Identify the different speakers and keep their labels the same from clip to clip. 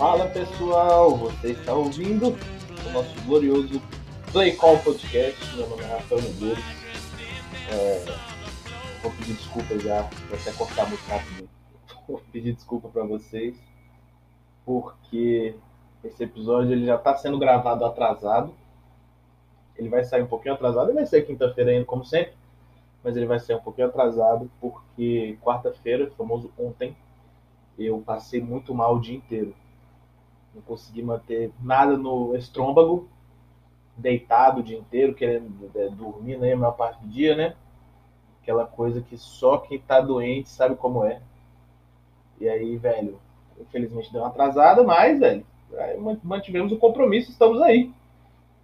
Speaker 1: Fala pessoal, você está ouvindo o nosso glorioso Play Call Podcast. Meu nome é Rafael Medeiros. É, vou pedir desculpa já, vou até cortar muito rápido. Vou pedir desculpa para vocês, porque esse episódio ele já está sendo gravado atrasado. Ele vai sair um pouquinho atrasado, ele vai ser quinta-feira ainda, como sempre, mas ele vai ser um pouquinho atrasado, porque quarta-feira, famoso ontem, eu passei muito mal o dia inteiro. Não consegui manter nada no estômago, deitado o dia inteiro, querendo é, dormir né, a maior parte do dia, né? Aquela coisa que só quem tá doente sabe como é. E aí, velho, infelizmente deu uma atrasada, mas, velho, mantivemos o compromisso, estamos aí.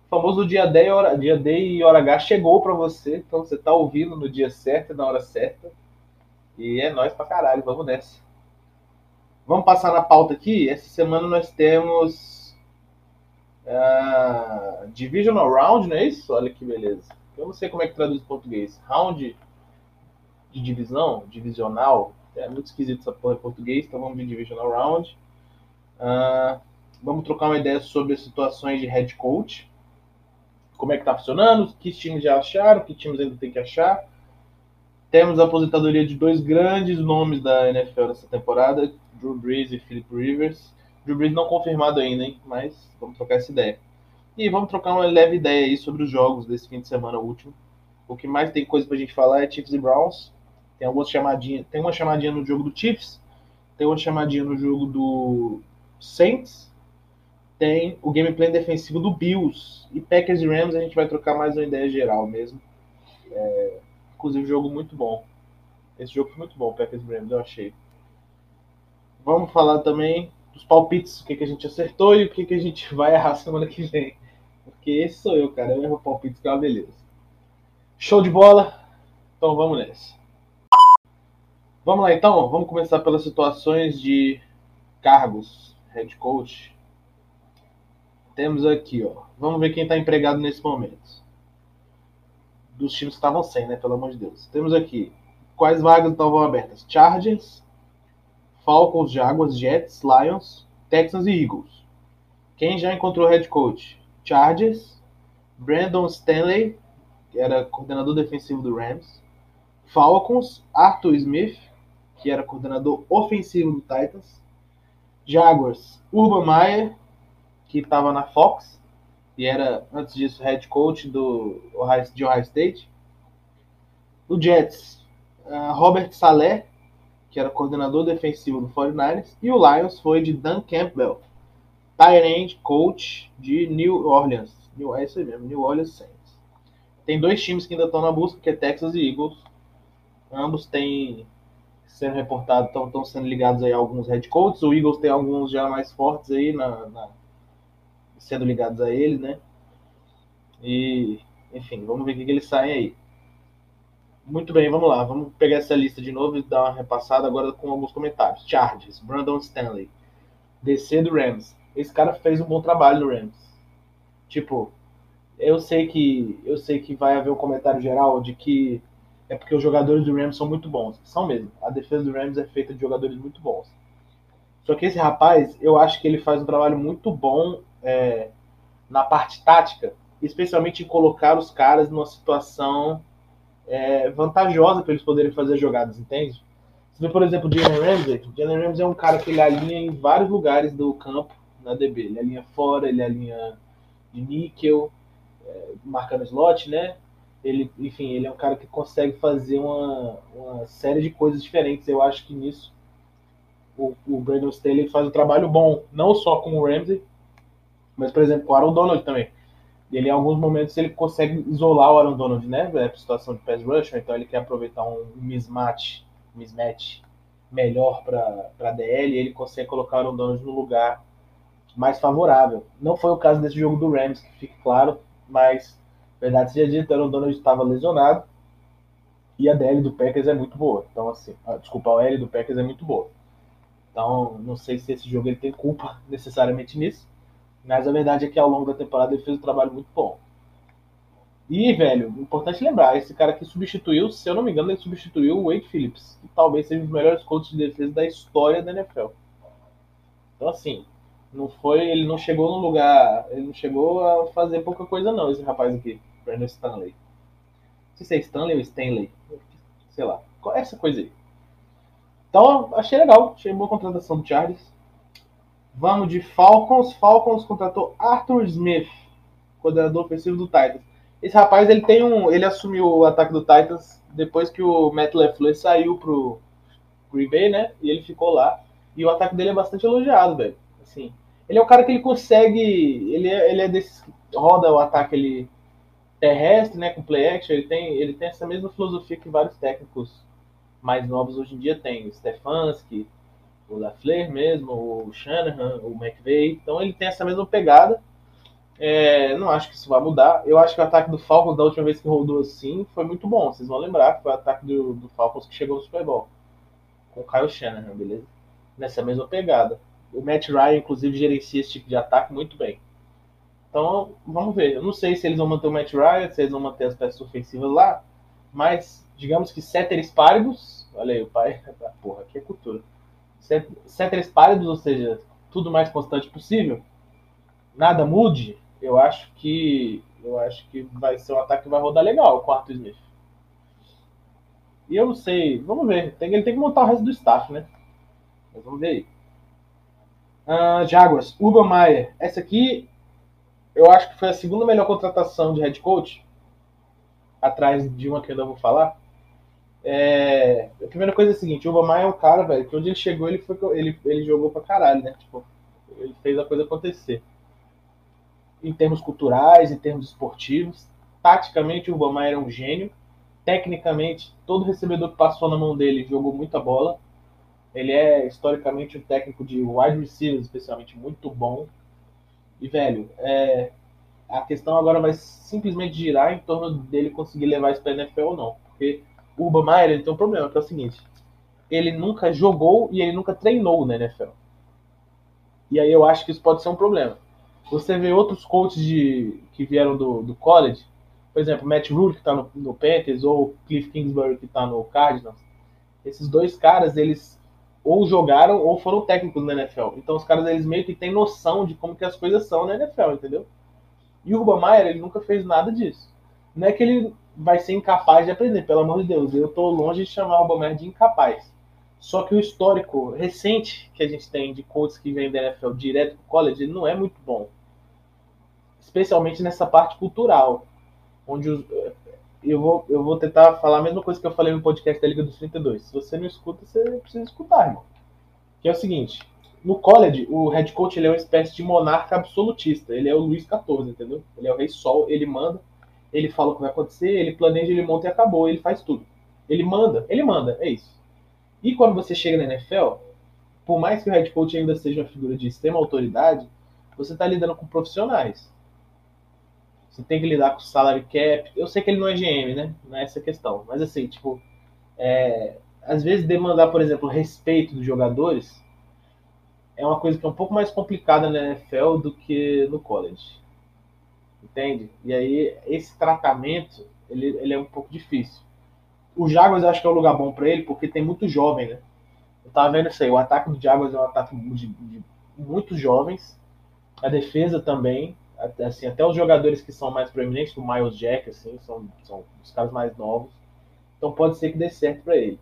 Speaker 1: O famoso dia D, hora, dia D e hora H chegou para você, então você tá ouvindo no dia certo e na hora certa. E é nós pra caralho, vamos nessa. Vamos passar na pauta aqui. Essa semana nós temos uh, Divisional Round, não é isso? Olha que beleza. Eu não sei como é que traduz em português. Round de divisão, divisional. É muito esquisito essa porra em português, então vamos de Divisional Round. Uh, vamos trocar uma ideia sobre as situações de head coach. Como é que tá funcionando, que times já acharam, que times ainda tem que achar. Temos a aposentadoria de dois grandes nomes da NFL nessa temporada, Drew Brees e Philip Rivers. Drew Brees não confirmado ainda, hein? Mas vamos trocar essa ideia. E vamos trocar uma leve ideia aí sobre os jogos desse fim de semana último. O que mais tem coisa pra gente falar é Chiefs e Browns. Tem algumas chamadinhas. Tem uma chamadinha no jogo do Chiefs. Tem uma chamadinha no jogo do Saints. Tem o gameplay defensivo do Bills. E Packers e Rams a gente vai trocar mais uma ideia geral mesmo. É, inclusive, jogo muito bom. Esse jogo foi muito bom, Packers e Rams, eu achei. Vamos falar também dos palpites, o que, que a gente acertou e o que, que a gente vai errar semana que vem. Porque esse sou eu, cara. Eu erro palpites, que é uma beleza. Show de bola? Então vamos nessa. Vamos lá então, vamos começar pelas situações de cargos, head coach. Temos aqui, ó. Vamos ver quem está empregado nesse momento. Dos times que estavam sem, né? Pelo amor de Deus. Temos aqui quais vagas estavam abertas: Chargers, Falcons, Jaguars, Jets, Lions, Texans e Eagles. Quem já encontrou head coach? Chargers, Brandon Stanley, que era coordenador defensivo do Rams, Falcons, Arthur Smith, que era coordenador ofensivo do Titans, Jaguars, Urban Meyer, que estava na Fox e era antes disso head coach do Ohio, de Ohio State, o Jets, uh, Robert Saleh, que era coordenador defensivo do 49ers, e o Lions foi de Dan Campbell, tight coach de New Orleans. New, é isso aí mesmo, New Orleans Saints. Tem dois times que ainda estão na busca, que é Texas e Eagles. Ambos têm sendo reportados, estão sendo ligados aí a alguns head coaches. O Eagles tem alguns já mais fortes aí na, na sendo ligados a ele, né? E, enfim, vamos ver o que, que eles saem aí. Muito bem, vamos lá. Vamos pegar essa lista de novo e dar uma repassada agora com alguns comentários. Chargers, Brandon Stanley, DC do Rams. Esse cara fez um bom trabalho no Rams. Tipo, eu sei que eu sei que vai haver um comentário geral de que é porque os jogadores do Rams são muito bons. São mesmo. A defesa do Rams é feita de jogadores muito bons. Só que esse rapaz, eu acho que ele faz um trabalho muito bom é, na parte tática, especialmente em colocar os caras numa situação é, vantajosa para eles poderem fazer jogadas, entende? Você vê, por exemplo, o Jalen Ramsey. O Jalen Ramsey é um cara que ele alinha em vários lugares do campo na DB. Ele alinha fora, ele alinha de níquel, é, marcando slot, né? Ele, enfim, ele é um cara que consegue fazer uma, uma série de coisas diferentes. Eu acho que nisso o, o Brandon Staley faz um trabalho bom, não só com o Ramsey, mas, por exemplo, com o Aaron Donald também. Ele, em alguns momentos, ele consegue isolar o Aaron Donald, né? É situação de pass rush, então ele quer aproveitar um mismatch, mismatch melhor para DL e ele consegue colocar o Aaron Donald no lugar mais favorável. Não foi o caso desse jogo do Rams, que fique claro, mas, verdade seja dita, o Aaron Donald estava lesionado e a DL do Packers é muito boa. Então, assim, a, desculpa, a L do Packers é muito boa. Então, não sei se esse jogo ele tem culpa necessariamente nisso. Mas a verdade é que ao longo da temporada ele fez um trabalho muito bom. E, velho, importante lembrar, esse cara que substituiu, se eu não me engano, ele substituiu o Wade Phillips, que talvez seja um dos melhores coaches de defesa da história da NFL. Então, assim, Não foi, ele não chegou no lugar, ele não chegou a fazer pouca coisa não, esse rapaz aqui, Brandon Stanley. Não sei se é Stanley ou Stanley, sei lá, essa coisa aí? Então, achei legal, achei boa contratação do Chargers. Vamos de Falcons. Falcons contratou Arthur Smith, coordenador ofensivo do Titans. Esse rapaz, ele tem um, ele assumiu o ataque do Titans depois que o Matt LeFleur saiu pro Green Bay, né? E ele ficou lá. E o ataque dele é bastante elogiado, velho. Assim, ele é um cara que ele consegue, ele é, ele é desses roda o ataque ele terrestre, né, com play action, ele tem, ele tem essa mesma filosofia que vários técnicos mais novos hoje em dia têm, o Stefanski, o LaFleur mesmo, o Shanahan, o McVay, então ele tem essa mesma pegada. É, não acho que isso vai mudar. Eu acho que o ataque do Falcons da última vez que rodou assim foi muito bom. Vocês vão lembrar que foi o ataque do, do Falcons que chegou no Super Bowl. Com o Kyle Shanahan, beleza? Nessa mesma pegada. O Matt Ryan, inclusive, gerencia esse tipo de ataque muito bem. Então, vamos ver. Eu não sei se eles vão manter o Matt Ryan, se eles vão manter as peças ofensivas lá, mas digamos que Ceteris Paribus, olha aí, o pai, porra, aqui é cultura. Ceteris Paribus, ou seja, tudo mais constante possível, nada mude, eu acho que eu acho que vai ser um ataque que vai rodar legal o Arthur Smith. E eu não sei, vamos ver. Tem, ele tem que montar o resto do staff, né? Mas vamos ver aí. Uh, Jaguars, Urban Meyer. Essa aqui eu acho que foi a segunda melhor contratação de head coach, atrás de uma que eu ainda vou falar. É, a primeira coisa é a seguinte, o Meyer é um cara, velho, que onde ele chegou, ele, foi, ele, ele jogou pra caralho, né? Tipo, ele fez a coisa acontecer em termos culturais, em termos esportivos. Taticamente, o Urban era um gênio. Tecnicamente, todo recebedor que passou na mão dele jogou muita bola. Ele é, historicamente, um técnico de wide receivers, especialmente, muito bom. E, velho, é, a questão agora vai simplesmente girar em torno dele conseguir levar isso para NFL ou não. Porque o Urban Meyer ele tem um problema, que é o seguinte. Ele nunca jogou e ele nunca treinou na NFL. E aí eu acho que isso pode ser um problema. Você vê outros coaches de, que vieram do, do college, por exemplo, Matt Rule, que está no, no Panthers, ou Cliff Kingsbury, que está no Cardinals. Esses dois caras, eles ou jogaram ou foram técnicos na NFL. Então os caras, eles meio que têm noção de como que as coisas são na NFL, entendeu? E o Urban Meyer, ele nunca fez nada disso. Não é que ele vai ser incapaz de aprender, pelo amor de Deus. Eu estou longe de chamar o Meyer de incapaz. Só que o histórico recente que a gente tem de coaches que vêm da NFL direto para o college, não é muito bom especialmente nessa parte cultural, onde os, eu, vou, eu vou tentar falar a mesma coisa que eu falei no podcast da Liga dos 32. Se você não escuta, você precisa escutar, irmão. Que é o seguinte, no college, o head coach ele é uma espécie de monarca absolutista. Ele é o Luiz XIV, entendeu? Ele é o rei sol, ele manda, ele fala o que vai acontecer, ele planeja, ele monta e acabou, ele faz tudo. Ele manda, ele manda, é isso. E quando você chega na NFL, por mais que o head coach ainda seja uma figura de extrema autoridade, você está lidando com profissionais. Você tem que lidar com salary cap. Eu sei que ele não é GM, né? Não é essa questão. Mas assim, tipo, é, às vezes demandar, por exemplo, respeito dos jogadores é uma coisa que é um pouco mais complicada na NFL do que no college. Entende? E aí, esse tratamento, ele, ele é um pouco difícil. O Jaguars eu acho que é um lugar bom para ele, porque tem muito jovem, né? Eu tava vendo isso aí, o ataque do Jaguars é um ataque de, de muitos jovens, a defesa também, assim, até os jogadores que são mais proeminentes, o Miles Jack, assim, são, são os caras mais novos. Então pode ser que dê certo para ele.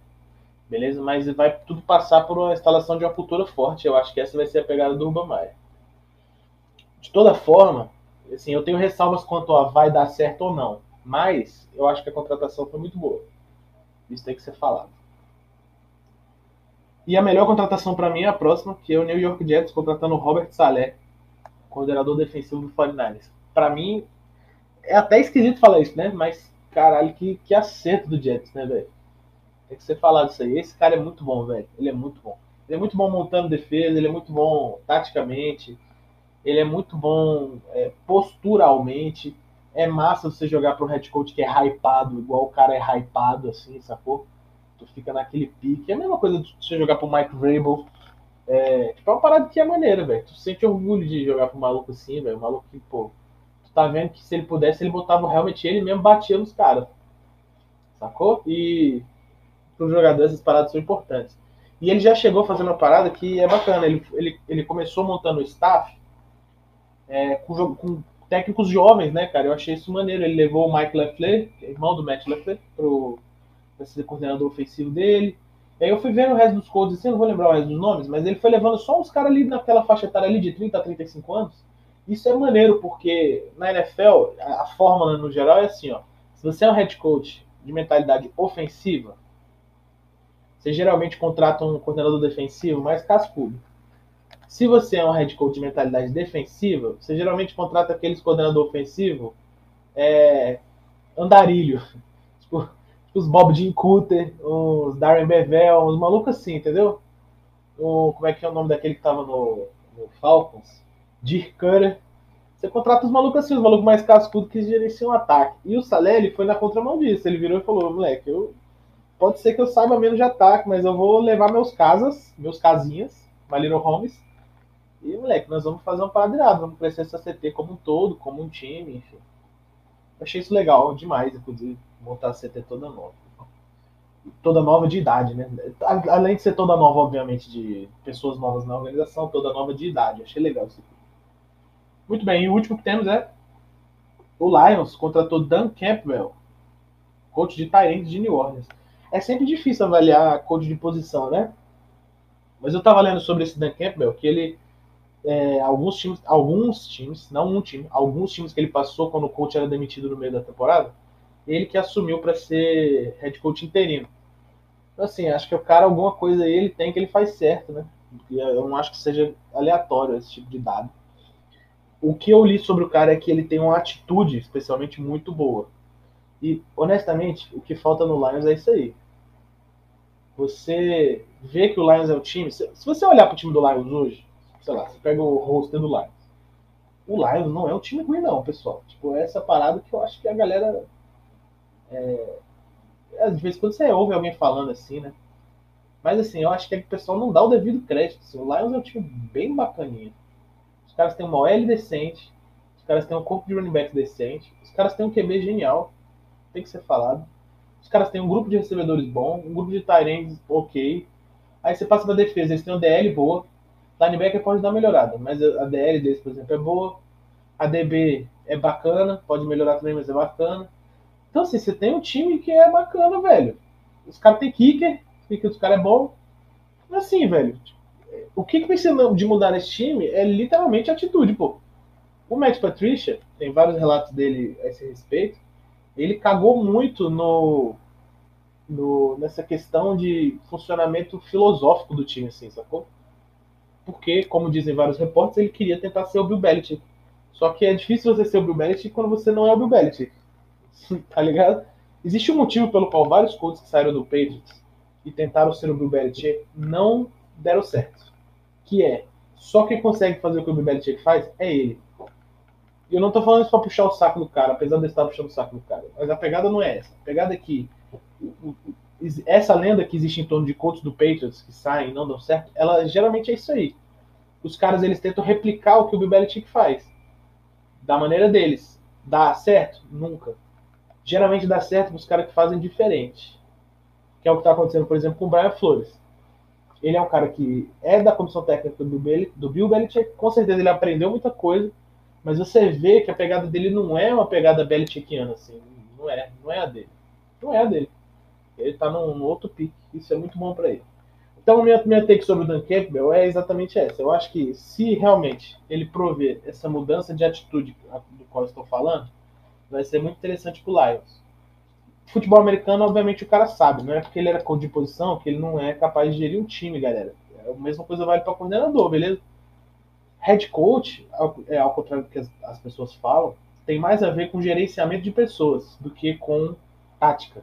Speaker 1: Beleza? Mas vai tudo passar por uma instalação de uma cultura forte. Eu acho que essa vai ser a pegada do Urban Meyer. De toda forma, assim, eu tenho ressalvas quanto a vai dar certo ou não. Mas eu acho que a contratação foi muito boa. Isso tem que ser falado. E a melhor contratação para mim é a próxima, que é o New York Jets contratando o Robert Saleh coordenador defensivo do 49ers. Para mim, é até esquisito falar isso, né? Mas, caralho, que, que acerto do Jets, né, velho? Tem que ser falado isso aí. Esse cara é muito bom, velho. Ele é muito bom. Ele é muito bom montando defesa, ele é muito bom taticamente, ele é muito bom é, posturalmente. É massa você jogar para um head coach que é hypado, igual o cara é hypado, assim, sacou? Tu fica naquele pique. É a mesma coisa de você jogar pro Mike Vrabel, é, tipo, é uma parada que é maneira, velho. Tu sente orgulho de jogar um maluco assim, velho. Um maluco que, pô, tu tá vendo que se ele pudesse, ele botava o helmet e ele mesmo batia nos caras. Sacou? E pro jogador essas paradas são importantes. E ele já chegou fazendo uma parada que é bacana. Ele, ele, ele começou montando o staff é, com, com, técnicos jovens, né, cara? Eu achei isso maneiro. Ele levou o Mike Leffler, é irmão do Matt Leffler, para ser coordenador ofensivo dele. E aí eu fui vendo o resto dos coaches, assim, não vou lembrar o resto dos nomes, mas ele foi levando só uns caras ali naquela faixa etária ali de 30 a 35 anos. Isso é maneiro, porque na NFL, a, a fórmula no geral é assim, ó. Se você é um head coach de mentalidade ofensiva, você geralmente contrata um coordenador defensivo mais cascudo. Se você é um head coach de mentalidade defensiva, você geralmente contrata aqueles coordenador ofensivo é, andarilho. Tipo, tipo os Bob Jim Cooter, os Darren Bevel, uns malucos assim, entendeu? O, como é que é o nome daquele que tava no, no Falcons? Dirk Cutter. Você contrata os malucos assim, os malucos mais cascudos que gerenciam o ataque. E o Salé, ele foi na contramão disso. Ele virou e falou, moleque, eu, pode ser que eu saiba menos de ataque, mas eu vou levar meus casas, meus casinhas, My Little Homes, e, moleque, nós vamos fazer um parada vamos crescer essa CT como um todo, como um time, enfim. Achei isso legal demais, inclusive, montar a CT toda nova. Toda nova de idade, né? Além de ser toda nova, obviamente, de pessoas novas na organização, toda nova de idade. achei legal isso. Muito bem, e o último que temos é o Lions contratou Dan Campbell, coach de Tyrande de New Orleans. É sempre difícil avaliar coach de posição, né? Mas eu tava lendo sobre esse Dan Campbell, que ele é, alguns times, alguns times, não um time, alguns times que ele passou quando o coach era demitido no meio da temporada, ele que assumiu para ser head coach interino. Então, assim, acho que o cara, alguma coisa aí ele tem que ele faz certo, né? Eu não acho que seja aleatório esse tipo de dado. O que eu li sobre o cara é que ele tem uma atitude, especialmente, muito boa. E, honestamente, o que falta no Lions é isso aí. Você vê que o Lions é o time. Se você olhar para o time do Lions hoje, sei lá, você pega o roster do Lions. O Lions não é um time ruim, não, pessoal. Tipo, essa parada que eu acho que a galera. É, às vezes, quando você ouve alguém falando assim, né? Mas assim, eu acho que o pessoal não dá o devido crédito. Assim, o Lions é um time bem bacaninha. Os caras têm uma OL decente, os caras têm um corpo de running back decente, os caras têm um QB genial, tem que ser falado. Os caras têm um grupo de recebedores bom, um grupo de tight ok. Aí você passa pra defesa, eles têm um DL boa, Linebacker pode dar melhorada, mas a DL deles, por exemplo, é boa. A DB é bacana, pode melhorar também, mas é bacana. Então, assim, você tem um time que é bacana, velho. Os caras têm kicker, o kicker dos caras é bom. Assim, velho, o que, que precisa de mudar nesse time é literalmente atitude, pô. O Matt Patricia, tem vários relatos dele a esse respeito, ele cagou muito no, no nessa questão de funcionamento filosófico do time, assim, sacou? Porque, como dizem vários repórteres, ele queria tentar ser o Bill Belichick. Só que é difícil você ser o Bill Belichick quando você não é o Bill Belichick. tá ligado? Existe um motivo pelo qual vários coaches que saíram do Patriots e tentaram ser o Bill Belichick não deram certo. Que é, só quem consegue fazer o que o Bill Belichick faz é ele. E eu não tô falando isso pra puxar o saco do cara, apesar de estar puxando o saco do cara. Mas a pegada não é essa. A pegada é que essa lenda que existe em torno de coaches do Patriots que saem e não dão certo, ela geralmente é isso aí. Os caras eles tentam replicar o que o Bill Belichick faz, da maneira deles. Dá certo? Nunca. Geralmente dá certo para os caras que fazem diferente. Que é o que está acontecendo, por exemplo, com o Brian Flores. Ele é um cara que é da comissão técnica do Bill, do Bill Belichick, com certeza ele aprendeu muita coisa, mas você vê que a pegada dele não é uma pegada Belichickiana, assim. Não é, não é a dele. Não é a dele. Ele está num, outro pique. Isso é muito bom para ele. Então, minha, minha take sobre o Dan Campbell é exatamente essa. Eu acho que se realmente ele prover essa mudança de atitude do qual estou falando, vai ser muito interessante para Lions. Futebol americano, obviamente, o cara sabe. Não é porque ele era de posição que ele não é capaz de gerir um time, galera. É a mesma coisa vale para coordenador, beleza? Head coach, é ao contrário do que as, as pessoas falam, tem mais a ver com gerenciamento de pessoas do que com tática.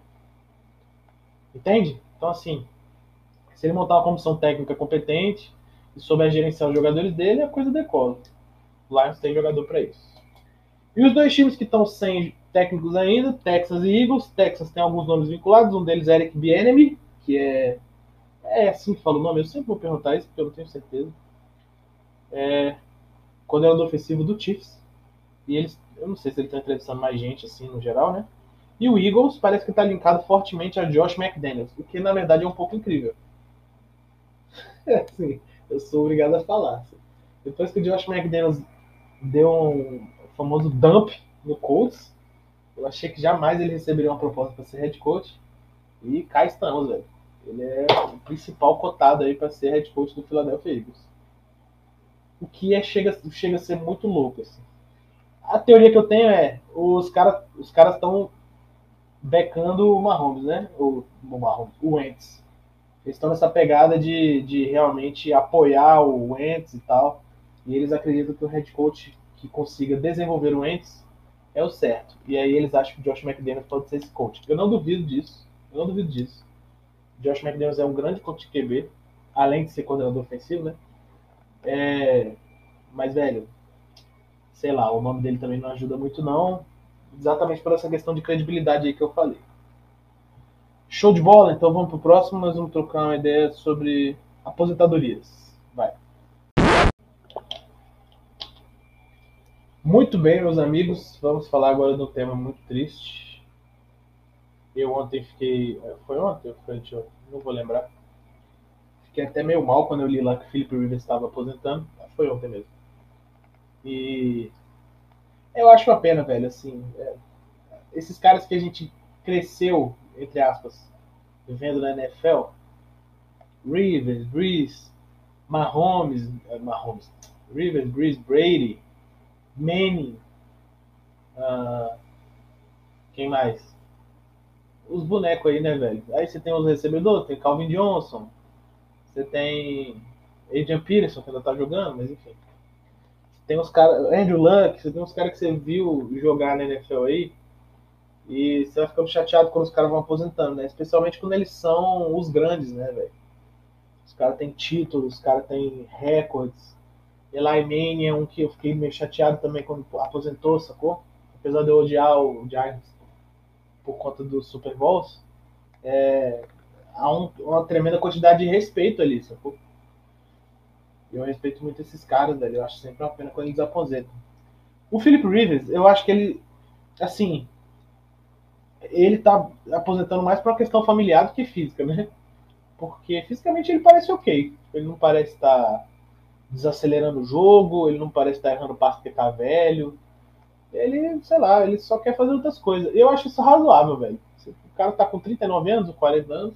Speaker 1: Entende? Então, assim, se ele montar uma comissão técnica competente e souber gerenciar os jogadores dele, a coisa decola. O Lions tem jogador para isso. E os dois times que estão sem técnicos ainda, Texas e Eagles. Texas tem alguns nomes vinculados, um deles é Eric Bieniemy, que é é assim que fala o nome, eu sempre vou perguntar isso porque eu não tenho certeza. É coordenador ofensivo do Chiefs. E eles, eu não sei se ele está entrevistando mais gente assim no geral, né? E o Eagles parece que está linkado fortemente a Josh McDaniels, o que na verdade é um pouco incrível. assim, eu sou obrigado a falar. Depois que o Josh McDaniels deu um famoso dump no Colts, eu achei que jamais ele receberia uma proposta para ser head coach. E cá estamos, velho. Ele é o principal cotado aí para ser head coach do Philadelphia Eagles. O que é, chega, chega a ser muito louco. Assim. A teoria que eu tenho é: os caras os caras estão becando o Mahomes, né? O, o Mahomes, o Wentz. Eles estão nessa pegada de, de realmente apoiar o Wentz e tal. E eles acreditam que o head coach que consiga desenvolver o Wentz é o certo. E aí eles acham que o Josh McDaniels pode ser esse coach. Eu não duvido disso. Eu não duvido disso. Josh McDaniels é um grande coach de QB, além de ser coordenador ofensivo, né? É, mas, velho, sei lá, o nome dele também não ajuda muito, não. Exatamente por essa questão de credibilidade aí que eu falei. Show de bola, então vamos pro próximo. Nós vamos trocar uma ideia sobre aposentadorias. Vai. Muito bem, meus amigos. Vamos falar agora de um tema muito triste eu ontem fiquei. É, foi ontem foi anteontem? Não vou lembrar. Fiquei até meio mal quando eu li lá que o Felipe Rivers estava aposentando. Foi ontem mesmo. E. Eu acho uma pena, velho, assim. É... esses caras que a gente cresceu, entre aspas, vendo na NFL. Rivers, Breeze, Mahomes, é, Mahomes, Rivers, Breeze, Brady, Manning, uh, quem mais? os bonecos aí, né, velho? Aí você tem os recebedores, tem Calvin Johnson, você tem Adrian Peterson, que ainda tá jogando, mas enfim. Tem os caras, Andrew Luck, você tem uns caras que você viu jogar na NFL aí, e você vai ficando chateado quando os caras vão aposentando, né? Especialmente quando eles são os grandes, né, velho? Os caras têm títulos, os caras têm recordes. Eli Manning é um que eu fiquei meio chateado também quando aposentou, sacou? Apesar de eu odiar o Giants por conta dos Super Bowls, é, há um, uma tremenda quantidade de respeito ali, sacou? Eu respeito muito esses caras, velho. Eu acho sempre uma pena quando eles aposentam. O Philip Rivers, eu acho que ele, assim, ele tá aposentando mais por uma questão familiar do que física, né? Porque fisicamente ele parece ok. Ele não parece estar tá desacelerando o jogo, ele não parece estar tá errando passo porque tá velho ele, sei lá, ele só quer fazer outras coisas. Eu acho isso razoável, velho. O cara tá com 39 anos, ou 40 anos,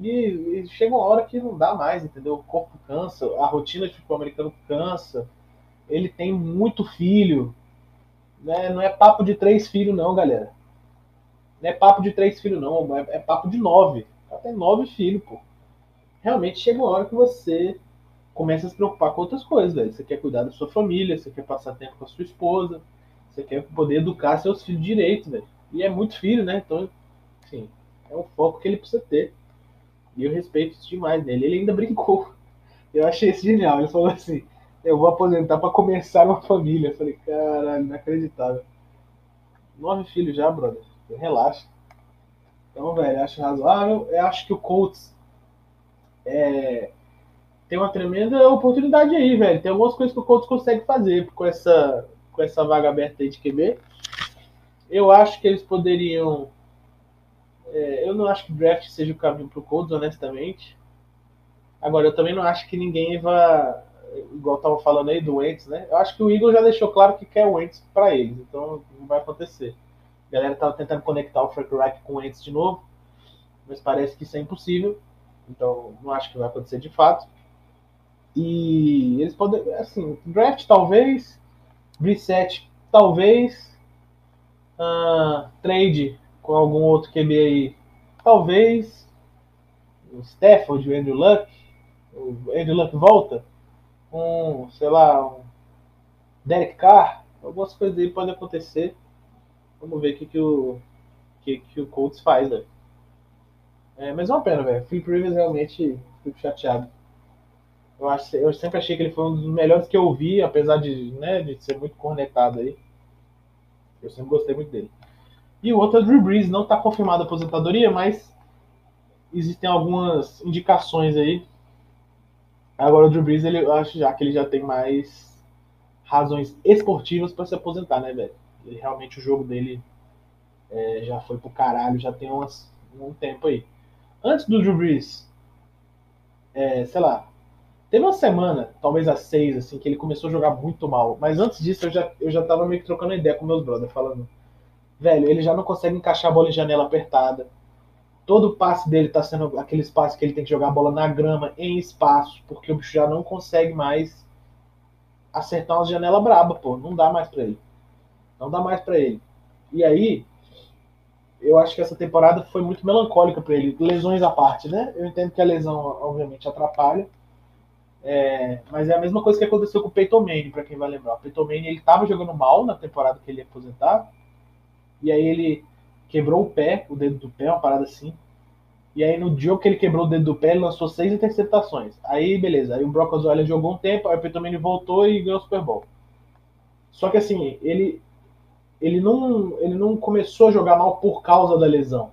Speaker 1: e, e, chega uma hora que não dá mais, entendeu? O corpo cansa, a rotina de futebol americano cansa, ele tem muito filho. Né? Não é papo de três filhos, não, galera. Não é papo de três filhos, não, é, é papo de nove. Tem nove filhos, pô. Realmente chega uma hora que você começa a se preocupar com outras coisas, velho. Você quer cuidar da sua família, você quer passar tempo com a sua esposa, você quer poder educar seus filhos direito, velho. E é muito filho, né? Então, assim, é um foco que ele precisa ter. E eu respeito demais dele. Ele ainda brincou. Eu achei isso genial. Ele falou assim: Eu vou aposentar para começar uma família. Eu falei: Caralho, inacreditável. Nove filhos já, brother. Relaxa. Então, velho, acho razoável. Eu acho que o Colts é, tem uma tremenda oportunidade aí, velho. Tem algumas coisas que o Colts consegue fazer com essa com essa vaga aberta aí de QB. Eu acho que eles poderiam. É, eu não acho que o draft seja o caminho para o Colts, honestamente. Agora, eu também não acho que ninguém vá. Igual tava falando aí do Wentz, né? Eu acho que o Eagle já deixou claro que quer o Wentz para eles, então não vai acontecer. A galera tava tentando conectar o Frank Reich com o Wentz de novo, mas parece que isso é impossível. Então, não acho que vai acontecer de fato. E eles podem, assim, draft talvez, Reset, talvez. Uh, trade com algum outro QB aí. Talvez. O Stafford, o Andrew Luck. O Andrew Luck volta. Um, sei lá, um Derek Carr. Algumas coisas aí podem acontecer. Vamos ver o que, que o que, que o Colts faz, velho. É, mas é uma pena, velho. Philip Rivers realmente fico chateado. Eu, acho, eu sempre achei que ele foi um dos melhores que eu vi, apesar de, né, de ser muito cornetado aí. Eu sempre gostei muito dele. E o outro é o Drew Brees, não está confirmada a aposentadoria, mas existem algumas indicações aí. Agora o Drew Brees, ele, eu acho já que ele já tem mais razões esportivas para se aposentar, né, velho? Realmente o jogo dele é, já foi pro caralho, já tem umas, um tempo aí. Antes do Drew Brees, é, sei lá, teve uma semana, talvez às seis, assim, que ele começou a jogar muito mal. Mas antes disso eu já, eu já tava meio que trocando ideia com meus brothers, falando, velho, ele já não consegue encaixar a bola em janela apertada. Todo passe dele tá sendo aquele espaço que ele tem que jogar a bola na grama, em espaço, porque o bicho já não consegue mais acertar uma janela braba, pô. Não dá mais pra ele. Não dá mais para ele. E aí, eu acho que essa temporada foi muito melancólica para ele, lesões à parte, né? Eu entendo que a lesão, obviamente, atrapalha. É, mas é a mesma coisa que aconteceu com o Peyton Manning, para quem vai lembrar. O Peyton Manning, ele tava jogando mal na temporada que ele ia aposentar, e aí ele quebrou o pé, o dedo do pé, uma parada assim. E aí no jogo que ele quebrou o dedo do pé, ele lançou seis interceptações. Aí, beleza. Aí o Brock Osweiler jogou um tempo, aí o Peyton Manning voltou e ganhou o Super Bowl. Só que assim, ele ele não, ele não começou a jogar mal por causa da lesão.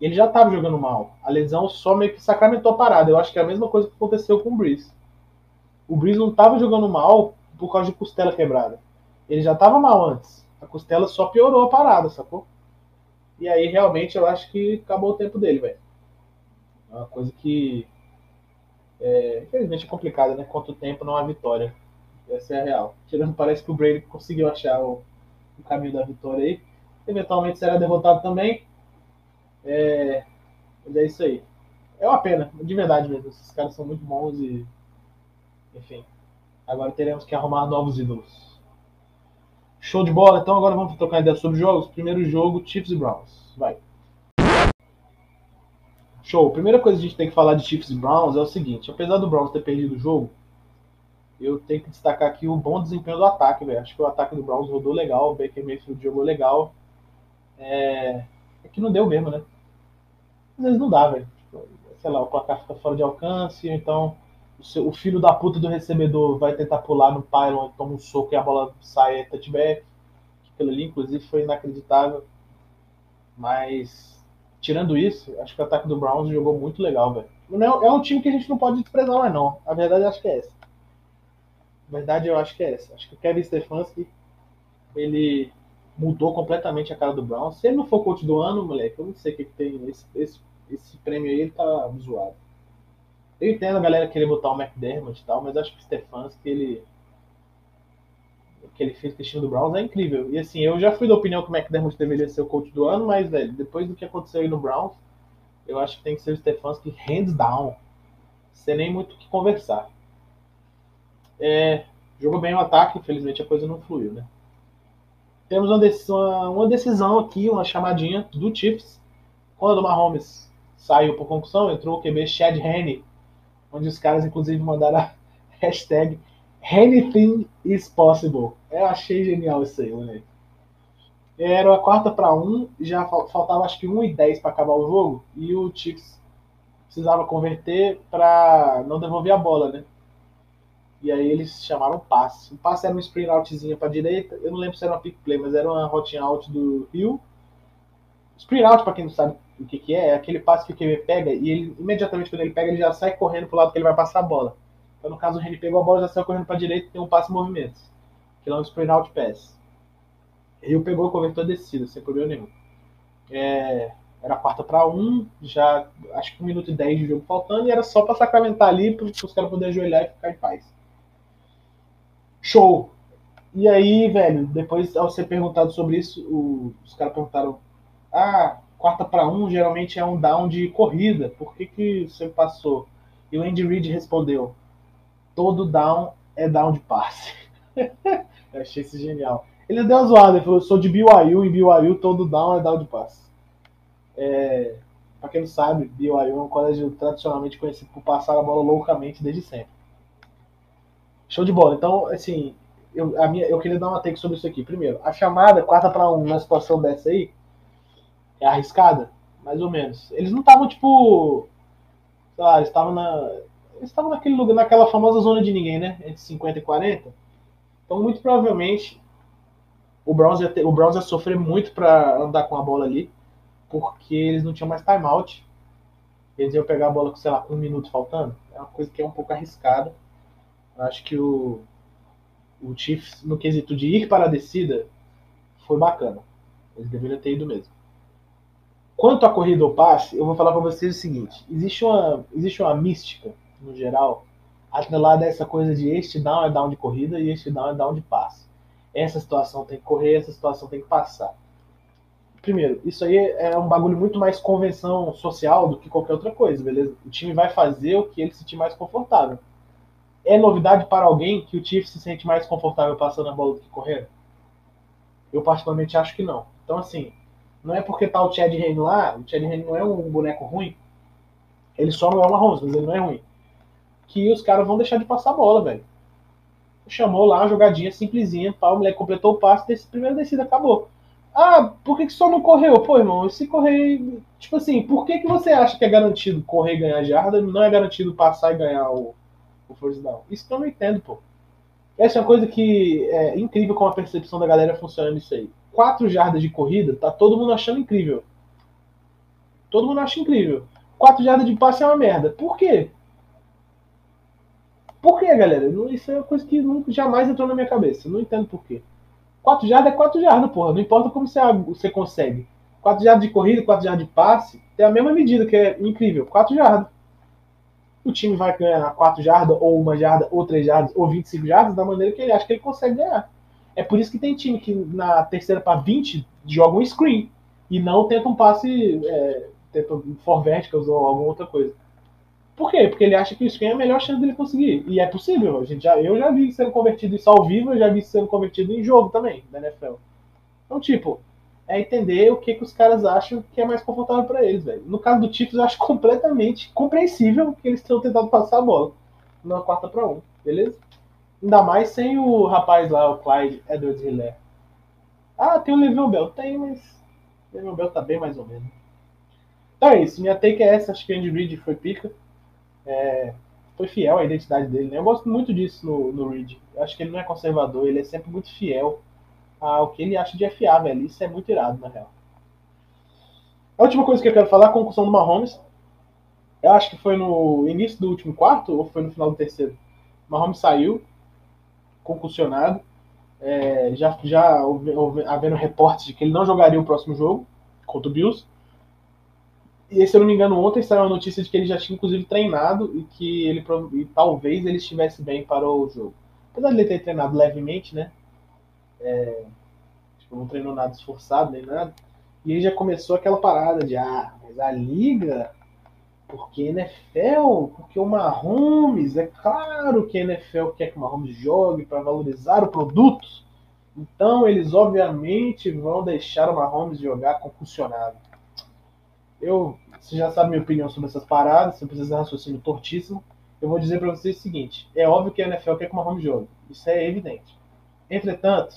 Speaker 1: Ele já estava jogando mal. A lesão só meio que sacramentou a parada. Eu acho que é a mesma coisa que aconteceu com o Breeze. O Breeze não estava jogando mal por causa de costela quebrada. Ele já estava mal antes. A costela só piorou a parada, sacou? E aí realmente eu acho que acabou o tempo dele, velho. É uma coisa que é, infelizmente é complicada, né? Quanto tempo não há vitória. Essa é a real. Tirando, parece que o Brady conseguiu achar o, o caminho da vitória aí. Eventualmente será derrotado também. É, mas é isso aí. É uma pena, de verdade mesmo. Esses caras são muito bons e. Enfim. Agora teremos que arrumar novos ídolos. Show de bola. Então agora vamos trocar ideia sobre jogos. Primeiro jogo, Chiefs e Browns. Vai. Show. Primeira coisa que a gente tem que falar de Chiefs e Browns é o seguinte: apesar do Browns ter perdido o jogo, eu tenho que destacar aqui o bom desempenho do ataque, velho. Acho que o ataque do Browns rodou legal, o Baker Mayfield jogou legal. É, é que não deu mesmo, né? Às vezes não dá, velho. Tipo, sei lá, o placar fica fora de alcance, então o, seu, o, filho da puta do recebedor vai tentar pular no pylon, toma um soco e a bola sai é touchback. Aquilo ali, inclusive, foi inacreditável. Mas, tirando isso, acho que o ataque do Browns jogou muito legal, velho. É um time que a gente não pode desprezar mais, não. A verdade acho que é essa. A verdade eu acho que é essa. Acho que o Kevin Stefanski, ele mudou completamente a cara do Brown. Se ele não for coach do ano, moleque, eu não sei o que, que tem. Esse, esse, esse prêmio aí ele tá zoado. Eu entendo a galera querer botar o McDermott e tal, mas acho que o Stefanski, ele. Que ele fez com o time do Browns é incrível. E assim, eu já fui da opinião que o McDermott deveria ser o coach do ano, mas, velho, depois do que aconteceu aí no Browns, eu acho que tem que ser o Stefanski hands down. Sem nem muito o que conversar. É, jogou bem o ataque, infelizmente a coisa não fluiu, né? Temos uma decisão, uma decisão aqui, uma chamadinha do Chiefs. Quando o Mahomes saiu por concussão, entrou o QB Chad Henne, onde os caras inclusive mandaram a hashtag Anything is possible. Eu achei genial isso aí. Era a quarta para um, já faltava acho que 1 e 10 para acabar o jogo, e o Chiefs precisava converter para não devolver a bola, né? E aí eles chamaram passe. O passe era um sprint outzinha para direita. Eu não lembro se era uma pick play, mas era uma rotinha out do Rio. Sprint out, para quem não sabe o que, que é, é aquele passe que o QB pega e ele imediatamente quando ele pega, ele já sai correndo pro lado que ele vai passar a bola. Então, no caso, o Reni pegou a bola, já saiu correndo para direita e tem um passe em movimento. Que é um sprint out pass. Rio pegou e converteu a descida, sem problema nenhum. É, era quarta para um, já acho que um minuto e dez de jogo faltando, e era só para sacramentar ali para os caras poderem ajoelhar e ficar em paz. Show. E aí, velho, depois ao ser perguntado sobre isso, o, os caras perguntaram: Ah, quarta para um geralmente é um down de corrida, por que, que você passou? E o Andy Reid respondeu: Todo down é down de passe. Eu achei isso genial. Ele deu uma zoada, ele falou: Sou de BYU, e BYU todo down é down de passe. É, pra quem não sabe, BYU é um colégio tradicionalmente conhecido por passar a bola loucamente desde sempre. Show de bola. Então, assim, eu, a minha, eu queria dar uma take sobre isso aqui. Primeiro, a chamada quarta para um na situação dessa aí é arriscada, mais ou menos. Eles não estavam tipo, sei lá, eles estavam na, eles estavam naquele lugar, naquela famosa zona de ninguém, né? Entre 50 e 40. Então, muito provavelmente o Browns ia, ter, o Browns ia sofrer muito para andar com a bola ali, porque eles não tinham mais timeout. Eles iam pegar a bola com, sei lá, um minuto faltando. É uma coisa que é um pouco arriscada. Acho que o, o Chiefs, no quesito de ir para a descida, foi bacana. Eles deveriam ter ido mesmo. Quanto à corrida ou passe, eu vou falar para vocês o seguinte: existe uma, existe uma mística, no geral, atrelada a essa coisa de este down é down de corrida e este down é down de passe. Essa situação tem que correr, essa situação tem que passar. Primeiro, isso aí é um bagulho muito mais convenção social do que qualquer outra coisa, beleza? O time vai fazer o que ele se sentir mais confortável. É novidade para alguém que o Chiefs se sente mais confortável passando a bola do que correndo? Eu particularmente acho que não. Então, assim, não é porque tá o Chad Henne lá, o Chad Henne não é um boneco ruim, ele só não é uma Mahomes, mas ele não é ruim, que os caras vão deixar de passar a bola, velho. Chamou lá jogadinha simplesinha, pá, o moleque completou o passe, desse primeiro descida, acabou. Ah, por que, que só não correu? Pô, irmão, se correr. Tipo assim, por que, que você acha que é garantido correr e ganhar jarda não é garantido passar e ganhar o, o first down? Isso eu não entendo, pô. Essa é uma coisa que é incrível como a percepção da galera funciona nisso aí. Quatro jardas de corrida, tá todo mundo achando incrível. Todo mundo acha incrível. Quatro jardas de passe é uma merda. Por quê? Por quê, galera? Isso é uma coisa que nunca, jamais entrou na minha cabeça. Não entendo por quê. 4 jardas é 4 jardas, porra. Não importa como você, você consegue. 4 jardas de corrida, 4 jardas de passe, tem a mesma medida, que é incrível. 4 jardas. O time vai ganhar 4 jardas, ou 1 jarda, ou 3 jardas, ou 25 jardas, da maneira que ele acha que ele consegue ganhar. É por isso que tem time que na terceira para 20 joga um screen e não tenta um passe, é, tenta um for verticals ou alguma outra coisa. Por quê? Porque ele acha que o screen é a melhor chance dele conseguir. E é possível. A gente já, eu já vi sendo convertido isso ao vivo, eu já vi sendo convertido em jogo também, da NFL. Então, tipo, é entender o que, que os caras acham que é mais confortável para eles, velho. No caso do Chiefs, eu acho completamente compreensível que eles tenham tentado passar a bola na quarta para um, beleza? Ainda mais sem o rapaz lá, o Clyde Edwards Hiller. Ah, tem o Le'Veon Bell. Tem, mas o Le'Veon Bell tá bem mais ou menos. Então é isso. Minha take é essa. Acho que Andy Reid foi pica é, foi fiel à identidade dele. Né? Eu gosto muito disso no, no Reed. Eu acho que ele não é conservador, ele é sempre muito fiel ao que ele acha de FA, velho. Isso é muito irado, na real. A última coisa que eu quero falar é a concussão do Mahomes. Eu acho que foi no início do último quarto ou foi no final do terceiro. O Mahomes saiu, concussionado. É, já já havendo reportes de que ele não jogaria o próximo jogo contra o Bills. E se eu não me engano, ontem saiu a notícia de que ele já tinha inclusive treinado e que ele e talvez ele estivesse bem para o jogo. Apesar de ele ter treinado levemente, né? É, tipo, não treinou nada esforçado nem nada. E aí já começou aquela parada de ah, mas a liga, porque NFL, porque o Mahomes, é claro que a NFL quer que o Mahomes jogue para valorizar o produto. Então eles obviamente vão deixar o Mahomes jogar concussionado eu, você já sabe minha opinião sobre essas paradas, você precisa de raciocínio tortíssimo. Eu vou dizer para vocês o seguinte: é óbvio que a NFL quer que o Mahomes jogue. Isso é evidente. Entretanto,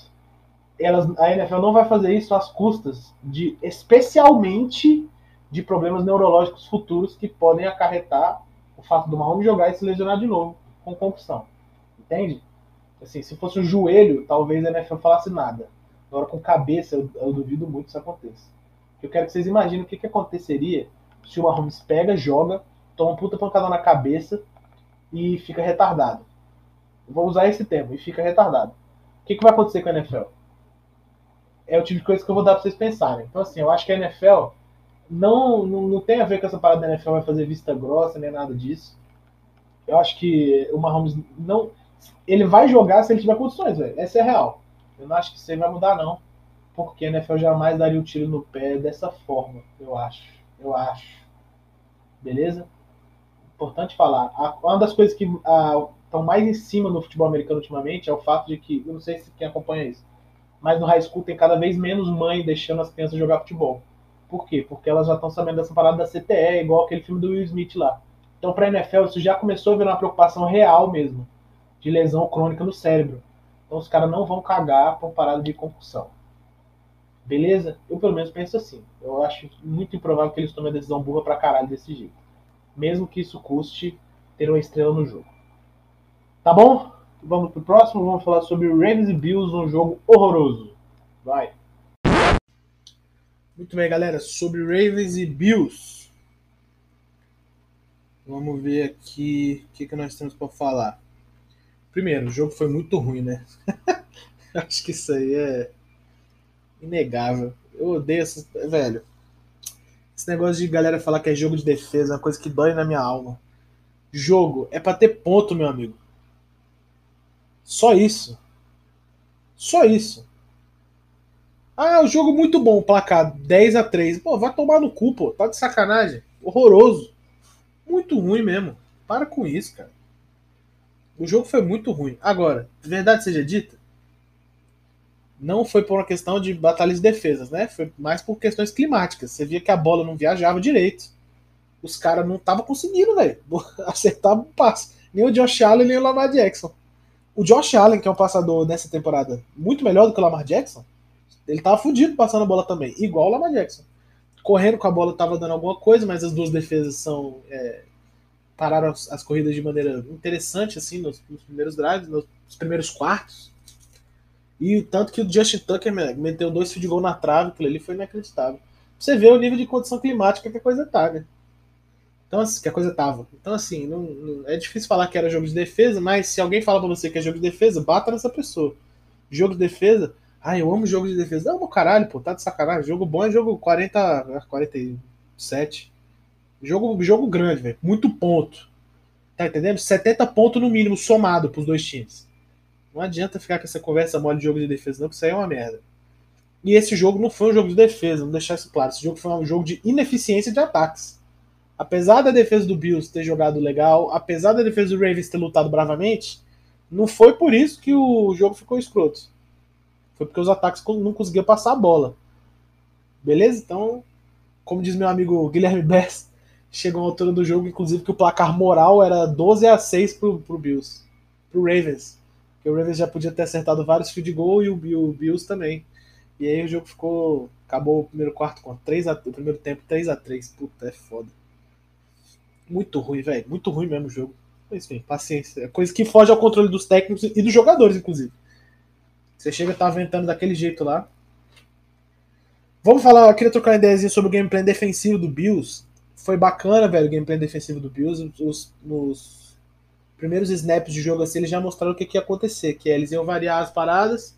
Speaker 1: elas, a NFL não vai fazer isso às custas de, especialmente, de problemas neurológicos futuros que podem acarretar o fato do Mahomes jogar e se lesionar de novo com concussão. Entende? Assim, se fosse um joelho, talvez a NFL falasse nada. Agora, com cabeça, eu, eu duvido muito que isso aconteça. Eu quero que vocês imaginem o que, que aconteceria se o Mahomes pega, joga, toma uma puta pancada na cabeça e fica retardado. Eu vou usar esse termo, e fica retardado. O que, que vai acontecer com a NFL? É o tipo de coisa que eu vou dar pra vocês pensarem. Então, assim, eu acho que a NFL não, não, não tem a ver com essa parada da NFL vai fazer vista grossa nem nada disso. Eu acho que o Mahomes não. Ele vai jogar se ele tiver condições, velho. Essa é real. Eu não acho que isso aí vai mudar, não porque a NFL jamais daria o um tiro no pé dessa forma, eu acho. Eu acho. Beleza? Importante falar. Uma das coisas que estão mais em cima no futebol americano ultimamente é o fato de que, eu não sei se quem acompanha isso, mas no high school tem cada vez menos mãe deixando as crianças jogar futebol. Por quê? Porque elas já estão sabendo dessa parada da CTE, igual aquele filme do Will Smith lá. Então, para a NFL, isso já começou a virar uma preocupação real mesmo, de lesão crônica no cérebro. Então, os caras não vão cagar por parada de concussão. Beleza? Eu pelo menos penso assim. Eu acho muito improvável que eles tomem a decisão burra pra caralho desse jeito. Mesmo que isso custe ter uma estrela no jogo. Tá bom? Vamos pro próximo. Vamos falar sobre Ravens e Bills, um jogo horroroso. Vai. Muito bem, galera. Sobre Ravens e Bills. Vamos ver aqui o que, que nós temos para falar. Primeiro, o jogo foi muito ruim, né? Acho que isso aí é inegável. Eu odeio essas. Velho. Esse negócio de galera falar que é jogo de defesa é uma coisa que dói na minha alma. Jogo é pra ter ponto, meu amigo. Só isso. Só isso. Ah, o jogo muito bom, placar 10 a 3 Pô, vai tomar no cu, pô. Tá de sacanagem. Horroroso. Muito ruim mesmo. Para com isso, cara. O jogo foi muito ruim. Agora, verdade seja dita, não foi por uma questão de batalhas de defesas, né? Foi mais por questões climáticas. Você via que a bola não viajava direito. Os caras não estavam conseguindo, velho, acertar o passe. Nem o Josh Allen, nem o Lamar Jackson. O Josh Allen, que é um passador nessa temporada muito melhor do que o Lamar Jackson, ele tava fudido passando a bola também, igual o Lamar Jackson. Correndo com a bola tava dando alguma coisa, mas as duas defesas são é, pararam as, as, corridas de maneira interessante assim nos, nos, primeiros drives, nos primeiros quartos. E tanto que o Justin Tucker meteu dois field goal na trave, aquilo ali foi inacreditável. Você vê o nível de condição climática que a coisa tá, né? Então, assim, que a coisa tava. Então, assim, não, não, é difícil falar que era jogo de defesa, mas se alguém fala pra você que é jogo de defesa, bata nessa pessoa. Jogo de defesa ah, eu amo jogo de defesa. Não, meu caralho, pô, tá de sacanagem. Jogo bom é jogo 40, 47. Jogo, jogo grande, velho. Muito ponto. Tá entendendo? 70 pontos no mínimo somado pros dois times. Não adianta ficar com essa conversa mole de jogo de defesa, não, porque isso aí é uma merda. E esse jogo não foi um jogo de defesa, vamos deixar isso claro. Esse jogo foi um jogo de ineficiência de ataques. Apesar da defesa do Bills ter jogado legal, apesar da defesa do Ravens ter lutado bravamente, não foi por isso que o jogo ficou escroto. Foi porque os ataques não conseguiam passar a bola. Beleza? Então, como diz meu amigo Guilherme Bess, chegou a altura do jogo, inclusive, que o placar moral era 12 a 6 pro, pro Bills. Pro Ravens. Porque o Ravens já podia ter acertado vários field goal e o, e o Bills também. E aí o jogo ficou. Acabou o primeiro quarto com 3 a, o primeiro tempo 3 a 3 Puta, é foda. Muito ruim, velho. Muito ruim mesmo o jogo. Mas enfim, paciência. É coisa que foge ao controle dos técnicos e dos jogadores, inclusive. Você chega e tá ventando daquele jeito lá. Vamos falar, eu queria trocar uma ideia sobre o gameplay defensivo do Bills. Foi bacana, velho, o gameplay defensivo do Bills. Os, nos primeiros snaps de jogo assim, eles já mostraram o que, que ia acontecer, que é, eles iam variar as paradas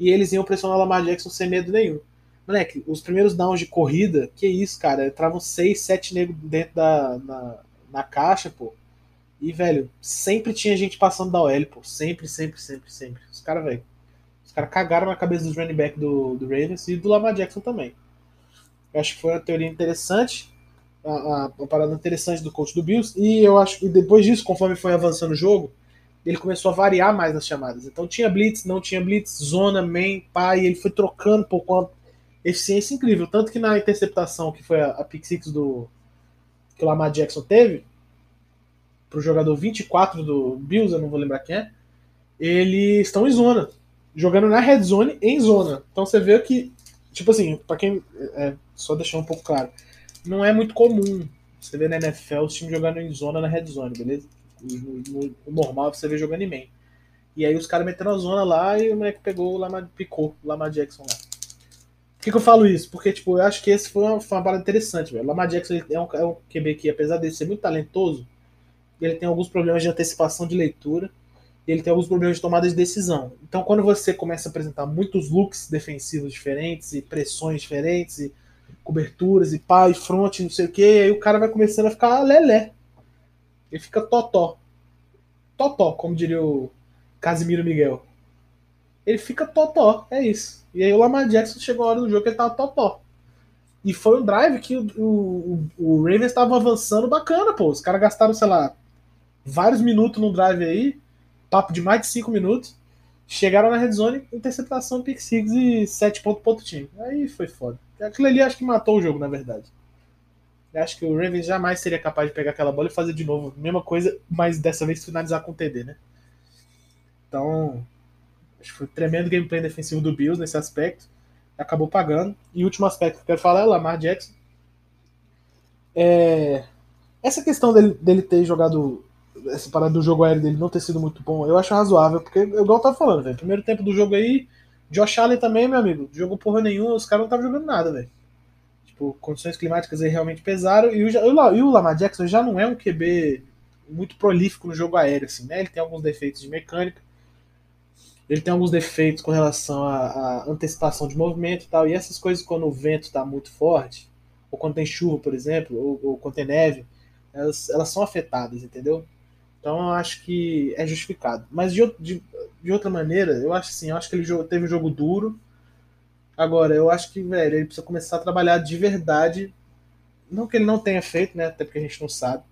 Speaker 1: e eles iam pressionar o Lamar Jackson sem medo nenhum. Moleque, os primeiros downs de corrida, que isso, cara, entravam 6, 7 negros dentro da na, na caixa, pô. E, velho, sempre tinha gente passando da OL, pô. Sempre, sempre, sempre, sempre. Os caras, velho, caras cagaram na cabeça dos running back do, do Ravens e do Lamar Jackson também. Eu acho que foi uma teoria interessante, uma, uma parada interessante do coach do Bills, e eu acho que depois disso, conforme foi avançando o jogo, ele começou a variar mais nas chamadas. Então tinha blitz, não tinha blitz, zona, main, pai, ele foi trocando por uma eficiência incrível. Tanto que na interceptação, que foi a, a pick six do que o Lamar Jackson teve, pro jogador 24 do Bills, eu não vou lembrar quem é, eles estão em zona jogando na red zone em zona. Então você vê que, tipo assim, para quem. É, só deixar um pouco claro, não é muito comum você ver na NFL os times jogando em zona na red zone, beleza? O, normal é você ver jogando em main. E aí os caras meteram a zona lá e o moleque pegou o Lamar, picou o Lamar Jackson lá. Por que, que, eu falo isso? Porque, tipo, eu acho que esse foi uma, foi uma parada interessante, velho. O Lamar Jackson é um, é um QB que, apesar de ser muito talentoso, ele tem alguns problemas de antecipação de leitura ele tem alguns problemas de tomada de decisão. Então, quando você começa a apresentar muitos looks defensivos diferentes, e pressões diferentes, e coberturas, e pá, e front, não sei o que, aí o cara vai começando a ficar lelé. Ele fica totó. Totó, como diria o Casimiro Miguel. Ele fica totó, é isso. E aí o Lamar Jackson chegou a hora do jogo que ele tava totó. E foi um drive que o, o, o Ravens estava avançando bacana, pô. Os caras gastaram, sei lá, vários minutos no drive aí papo de mais de 5 minutos. Chegaram na red zone, interceptação, pick six e 7 pontos pro time. Aí foi foda. Aquilo ali acho que matou o jogo, na verdade. Eu acho que o Ravens jamais seria capaz de pegar aquela bola e fazer de novo. Mesma coisa, mas dessa vez finalizar com TD, né? Então, acho que foi um tremendo gameplay defensivo do Bills nesse aspecto. Acabou pagando. E o último aspecto que eu quero falar é o Lamar Jackson. É... Essa questão dele, dele ter jogado essa parada do jogo aéreo dele não ter sido muito bom, eu acho razoável, porque, igual eu tava falando, velho, primeiro tempo do jogo aí, Josh Allen também, meu amigo, jogou porra nenhuma, os caras não estavam jogando nada, velho. Tipo, condições climáticas aí realmente pesaram, e o, e o Lamar Jackson já não é um QB muito prolífico no jogo aéreo, assim, né? Ele tem alguns defeitos de mecânica, ele tem alguns defeitos com relação à, à antecipação de movimento e tal, e essas coisas quando o vento tá muito forte, ou quando tem chuva, por exemplo, ou, ou quando tem neve, elas, elas são afetadas, entendeu? Então eu acho que é justificado. Mas de, de, de outra maneira, eu acho assim, eu acho que ele teve um jogo duro. Agora, eu acho que, velho, ele precisa começar a trabalhar de verdade. Não que ele não tenha feito, né? Até porque a gente não sabe.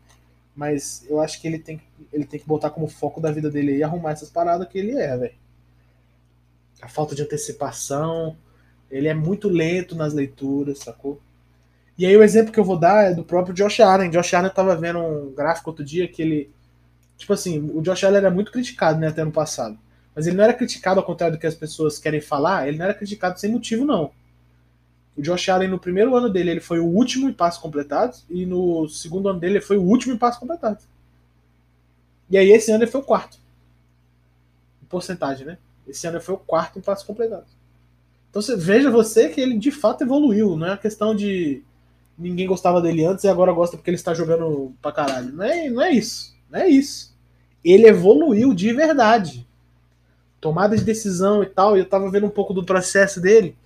Speaker 1: Mas eu acho que ele tem, ele tem que botar como foco da vida dele e arrumar essas paradas que ele é, velho. A falta de antecipação. Ele é muito lento nas leituras, sacou? E aí o exemplo que eu vou dar é do próprio Josh Allen. Josh Allen tava vendo um gráfico outro dia que ele. Tipo assim, o Josh Allen era muito criticado, né, até ano passado. Mas ele não era criticado ao contrário do que as pessoas querem falar, ele não era criticado sem motivo, não. O Josh Allen, no primeiro ano dele, ele foi o último em passos completados, e no segundo ano dele, ele foi o último em passos completados. E aí, esse ano, ele foi o quarto. Em porcentagem, né? Esse ano, ele foi o quarto em passos completados. Então, você, veja você que ele, de fato, evoluiu. Não é a questão de ninguém gostava dele antes e agora gosta porque ele está jogando pra caralho. Não é, não é isso. Não é isso. Ele evoluiu de verdade. Tomada de decisão e tal. Eu tava vendo um pouco do processo dele.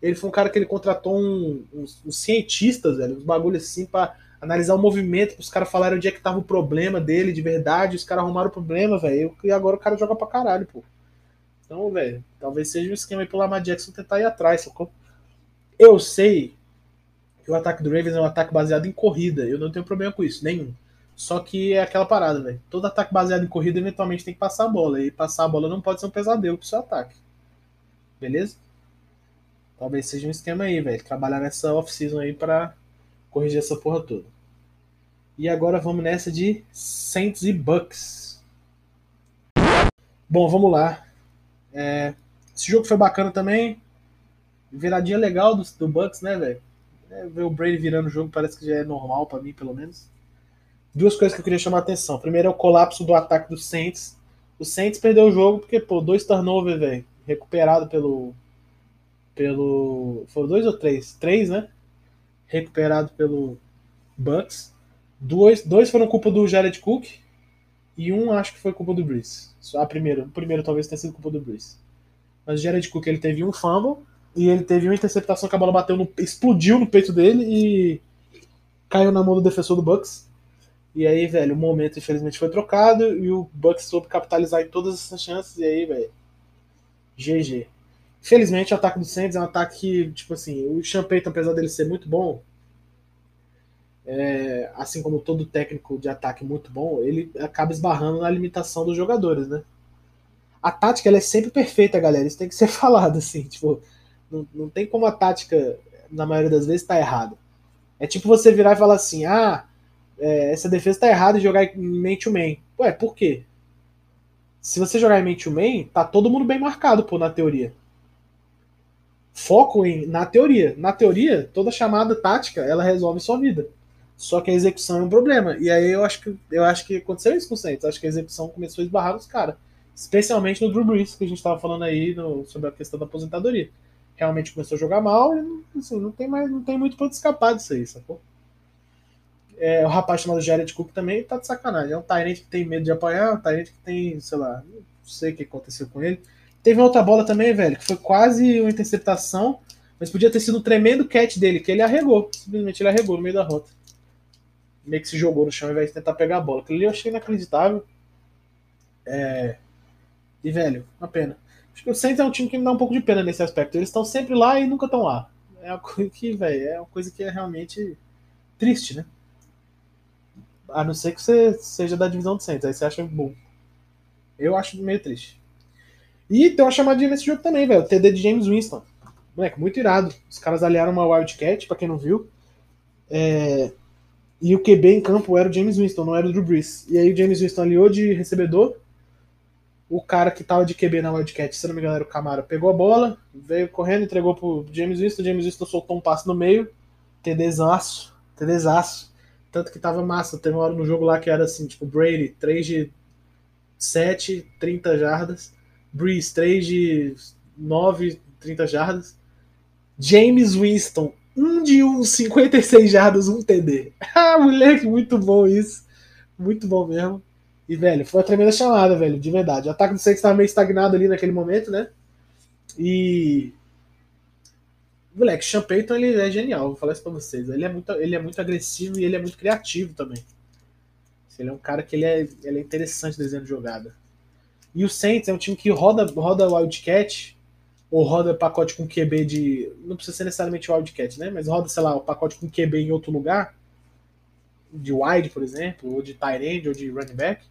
Speaker 1: Ele foi um cara que ele contratou um, uns, uns cientistas, velho, uns bagulhos assim pra analisar o movimento, os caras falarem onde é que tava o problema dele de verdade, os caras arrumaram o problema, velho, e agora o cara joga pra caralho, pô. Então, velho, talvez seja um esquema aí pro Lamar Jackson tentar ir atrás, sacou? Eu sei que o ataque do Ravens é um ataque baseado em corrida. Eu não tenho problema com isso, nenhum. Só que é aquela parada, velho. Todo ataque baseado em corrida eventualmente tem que passar a bola. E passar a bola não pode ser um pesadelo pro seu ataque. Beleza? Talvez seja um esquema aí, velho. Trabalhar nessa off-season aí para corrigir essa porra toda. E agora vamos nessa de Saints e Bucks. Bom, vamos lá. É, esse jogo foi bacana também. Viradinha legal do, do Bucks, né, velho? É, ver o Brady virando o jogo parece que já é normal para mim, pelo menos. Duas coisas que eu queria chamar a atenção. Primeiro é o colapso do ataque do Saints. O Saints perdeu o jogo porque, pô, dois turnovers, velho. Recuperado pelo. Pelo. Foram dois ou três? Três, né? Recuperado pelo Bucks. Dois, dois foram culpa do Jared Cook. E um acho que foi culpa do Breeze. Só a primeira. O primeiro talvez tenha sido culpa do Breeze. Mas o Jared Cook ele teve um fumble e ele teve uma interceptação que a bola bateu no, explodiu no peito dele e caiu na mão do defensor do Bucks. E aí, velho, o momento infelizmente foi trocado e o Bucks soube capitalizar em todas essas chances e aí, velho, GG. Infelizmente, o ataque do Saints é um ataque que, tipo assim, o Payton, apesar dele ser muito bom, é, assim como todo técnico de ataque muito bom, ele acaba esbarrando na limitação dos jogadores, né? A tática ela é sempre perfeita, galera. Isso tem que ser falado, assim. Tipo, não, não tem como a tática, na maioria das vezes, tá errada. É tipo você virar e falar assim: ah, é, essa defesa tá errada e jogar em man-to-man. Ué, por quê? Se você jogar em man-to-man, tá todo mundo bem marcado, pô, na teoria. Foco em, na teoria. Na teoria, toda chamada tática, ela resolve sua vida. Só que a execução é um problema. E aí eu acho que eu acho que aconteceu isso com o Saints. Acho que a execução começou a esbarrar nos caras. Especialmente no Drew Brees, que a gente tava falando aí no, sobre a questão da aposentadoria realmente começou a jogar mal e assim, não tem mais não tem muito pra escapar disso aí, sacou? É, o rapaz chamado Jared Cook também tá de sacanagem. É um Tyrant que tem medo de apanhar, um Tyrant que tem, sei lá, não sei o que aconteceu com ele. Teve outra bola também, velho, que foi quase uma interceptação, mas podia ter sido um tremendo catch dele, que ele arregou. Simplesmente ele arregou no meio da rota. Meio que se jogou no chão ao invés de tentar pegar a bola. Aquilo ali eu achei inacreditável. É... E, velho, uma pena. Acho que o Saints é um time que me dá um pouco de pena nesse aspecto. Eles estão sempre lá e nunca estão lá. É uma coisa que, velho, é uma coisa que é realmente triste, né? A não ser que você seja da divisão do Saints, aí você acha bom. Eu acho meio triste. E tem uma chamadinha nesse jogo também, velho. TD de James Winston. Moleque, muito irado. Os caras aliaram uma Wildcat, pra quem não viu. É... E o QB em campo era o James Winston, não era o Drew Brees. E aí o James Winston aliou de recebedor o cara que tava de QB na Wildcat, se não me engano era o Camara, pegou a bola, veio correndo, entregou pro James Winston, James Winston soltou um passe no meio, TDzaço, TDzaço. Tanto que tava massa, teve uma hora no jogo lá que era assim, tipo, Brady, 3 de 7, 30 jardas, Breeze, 3 de 9, 30 jardas, James Winston, 1 de 1, 56 jardas, 1 TD. ah, moleque, muito bom isso. Muito bom mesmo. E, velho, foi uma tremenda chamada, velho, de verdade. O ataque do Saints estava meio estagnado ali naquele momento, né? E. Moleque, Sean Payton ele é genial, vou falar isso pra vocês. Ele é muito, ele é muito agressivo e ele é muito criativo também. Ele é um cara que ele é, ele é interessante desenhando jogada. E o Saints é um time que roda, roda Wildcat, ou roda pacote com QB de. Não precisa ser necessariamente Wildcat, né? Mas roda, sei lá, o pacote com QB em outro lugar, de wide, por exemplo, ou de tight end, ou de running back,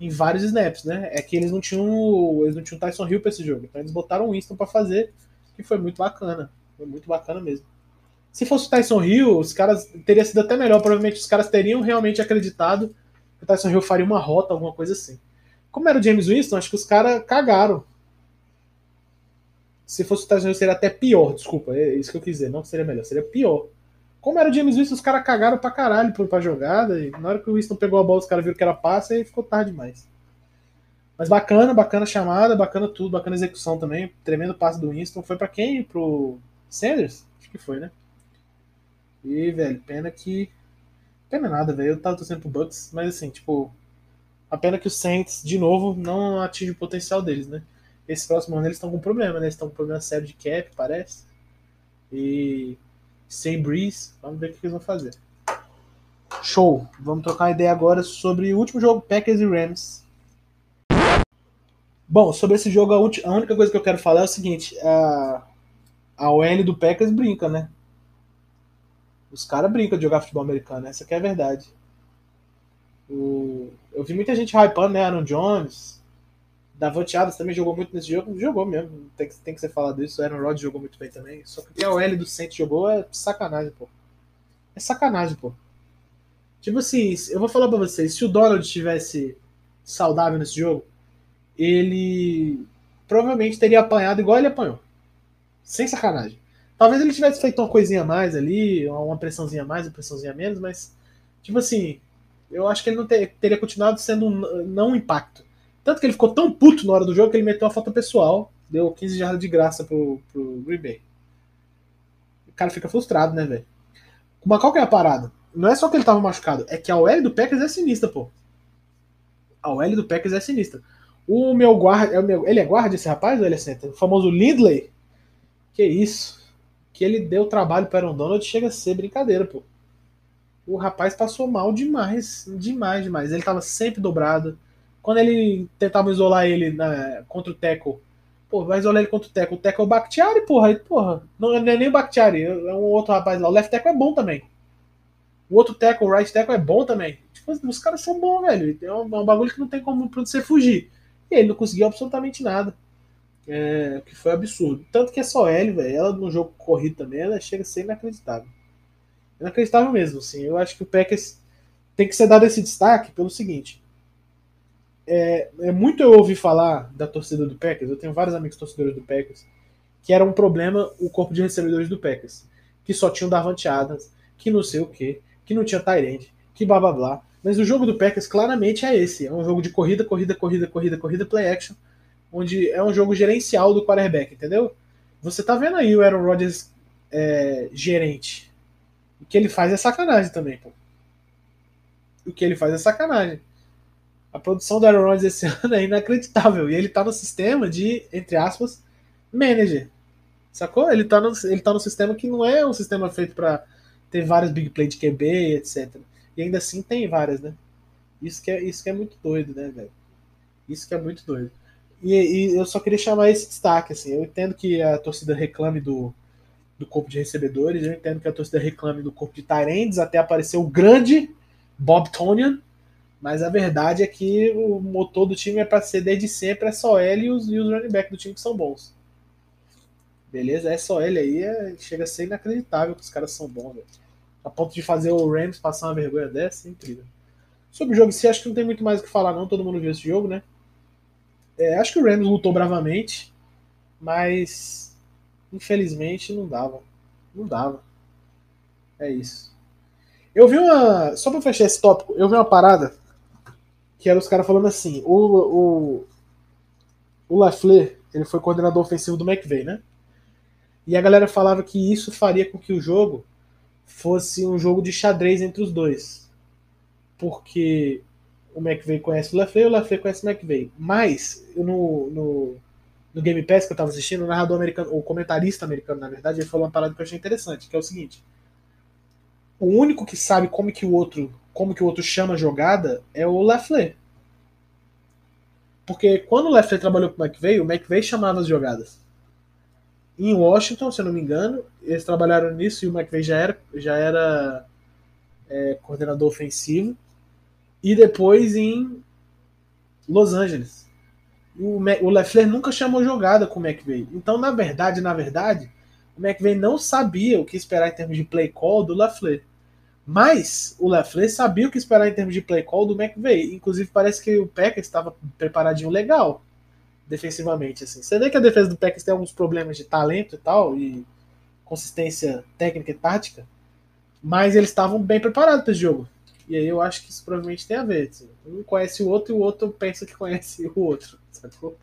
Speaker 1: em vários snaps, né? É que eles não tinham. Eles não tinham Tyson Hill pra esse jogo. Então eles botaram o Winston para fazer, que foi muito bacana. Foi muito bacana mesmo. Se fosse o Tyson Hill, os caras teria sido até melhor. Provavelmente os caras teriam realmente acreditado que o Tyson Hill faria uma rota, alguma coisa assim. Como era o James Winston, acho que os caras cagaram. Se fosse o Tyson Hill, seria até pior, desculpa. É isso que eu quis dizer. Não seria melhor, seria pior. Como era o James Winston, os caras cagaram pra caralho pra jogada. E na hora que o Winston pegou a bola, os caras viram que era passe e ficou tarde demais. Mas bacana, bacana chamada, bacana tudo, bacana execução também. Tremendo passe do Winston. Foi para quem? Pro Sanders? Acho que foi, né? E, velho, pena que. Pena nada, velho. Eu tava torcendo pro Bucks, mas assim, tipo. A pena que os Saints, de novo, não atinge o potencial deles, né? Esse próximo ano eles estão com problema, né? Eles estão com problema sério de cap, parece. E. Sem Breeze, vamos ver o que eles vão fazer. Show! Vamos trocar uma ideia agora sobre o último jogo, Packers e Rams. Bom, sobre esse jogo, a, única coisa que eu quero falar é o seguinte: a, a OL do Packers brinca, né? Os caras brincam de jogar futebol americano, essa que é a verdade. O, eu vi muita gente hypando, né? Aaron Jones, Davante Adams também jogou muito nesse jogo. Jogou mesmo, tem que, tem que ser falado isso. O Aaron Rodgers jogou muito bem também. Só que a OL do Saints jogou é sacanagem, pô. É sacanagem, pô. Tipo assim, eu vou falar pra vocês: se o Donald estivesse saudável nesse jogo, ele provavelmente teria apanhado igual ele apanhou. Sem sacanagem. Talvez ele tivesse feito uma coisinha a mais ali, uma pressãozinha a mais, uma pressãozinha a menos, mas, tipo assim, eu acho que ele não ter, teria continuado sendo um, não um impacto. Tanto que ele ficou tão puto na hora do jogo que ele meteu uma falta pessoal, deu 15 jardas de graça pro, pro Green Bay. O cara fica frustrado, né, velho? Mas qual que é a parada? Não é só que ele tava machucado, é que a OL do Packers é sinistra, pô. A OL do Packers é sinistra. O meu guarda. É ele é guarda esse rapaz ou ele é center? O famoso Lindley? Que isso? Que ele deu trabalho para Aaron Donald chega a ser brincadeira, pô. O rapaz passou mal demais, demais, demais. Ele tava sempre dobrado. Quando ele tentava isolar ele na, contra o Teco, pô, vai isolar ele contra o Teco. O Teco é o Bakhtiari, porra. Aí, porra, não, não é nem o Bakhtiari, é um outro rapaz lá. O left Teco é bom também. O outro Teco, o right Teco é bom também. Tipo, os caras são bons, velho. É um, é um bagulho que não tem como pra você fugir. E ele não conseguiu absolutamente nada. É, que foi absurdo. Tanto que essa OL, velho, ela no jogo corrido também, ela chega a ser inacreditável. Inacreditável mesmo, assim. Eu acho que o Packers tem que ser dado esse destaque pelo seguinte. É, é muito eu ouvi falar da torcida do Packers, eu tenho vários amigos torcedores do Packers, que era um problema o corpo de recebedores do Packers. Que só tinham Davante Adams, que não sei o que, que não tinha Tyrande, que blá blá blá. Mas o jogo do Packers claramente é esse. É um jogo de corrida, corrida, corrida, corrida, corrida, play action, onde é um jogo gerencial do quarterback, entendeu? Você tá vendo aí o Aaron Rodgers é, gerente. O que ele faz é sacanagem também, pô. O que ele faz é sacanagem. A produção do Aaron Rodgers esse ano é inacreditável. E ele tá no sistema de, entre aspas, manager. Sacou? Ele tá no, ele tá no sistema que não é um sistema feito para ter vários big play de QB, etc. E ainda assim tem várias, né? Isso que é, isso que é muito doido, né, velho? Isso que é muito doido. E, e, eu só queria chamar esse destaque, assim. Eu entendo que a torcida reclame do, do corpo de recebedores, eu entendo que a torcida reclame do corpo de Tyrands, até aparecer o grande Bob Tonian, mas a verdade é que o motor do time é para ser desde sempre é só ele e os, e os running back do time que são bons. Beleza? É só ele aí, é, chega a ser inacreditável que os caras são bons, velho a ponto de fazer o Rams passar uma vergonha dessa, é incrível. Sobre o jogo si, acho que não tem muito mais o que falar, não. Todo mundo viu esse jogo, né? É, acho que o Rams lutou bravamente, mas infelizmente não dava. Não dava. É isso. Eu vi uma. Só pra fechar esse tópico, eu vi uma parada que era os caras falando assim: o, o, o Lafleur, ele foi coordenador ofensivo do McVay, né? E a galera falava que isso faria com que o jogo fosse um jogo de xadrez entre os dois. Porque o McVeigh conhece o LaFleur e o LaFleur conhece o McVeigh. Mas, no, no, no Game Pass que eu tava assistindo, o narrador americano, o comentarista americano, na verdade, ele falou uma parada que eu achei interessante, que é o seguinte. O único que sabe como que o outro, como que o outro chama a jogada é o Lafleur. Porque quando o Lafleur trabalhou com o McVeigh, o McVeigh chamava as jogadas. Em Washington, se eu não me engano, eles trabalharam nisso e o McVeigh já era, já era é, coordenador ofensivo. E depois em Los Angeles. O, o Leffler nunca chamou jogada com o McVeigh. Então, na verdade, na verdade, o McVeigh não sabia o que esperar em termos de play call do Leffler. Mas o Leffler sabia o que esperar em termos de play call do McVeigh. Inclusive, parece que o Packers estava preparadinho legal defensivamente. Assim. Você vê que a defesa do Packers tem alguns problemas de talento e tal, e consistência técnica e tática, mas eles estavam bem preparados para esse jogo. E aí eu acho que isso provavelmente tem a ver. Assim. Um conhece o outro e o outro pensa que conhece o outro. Sacou?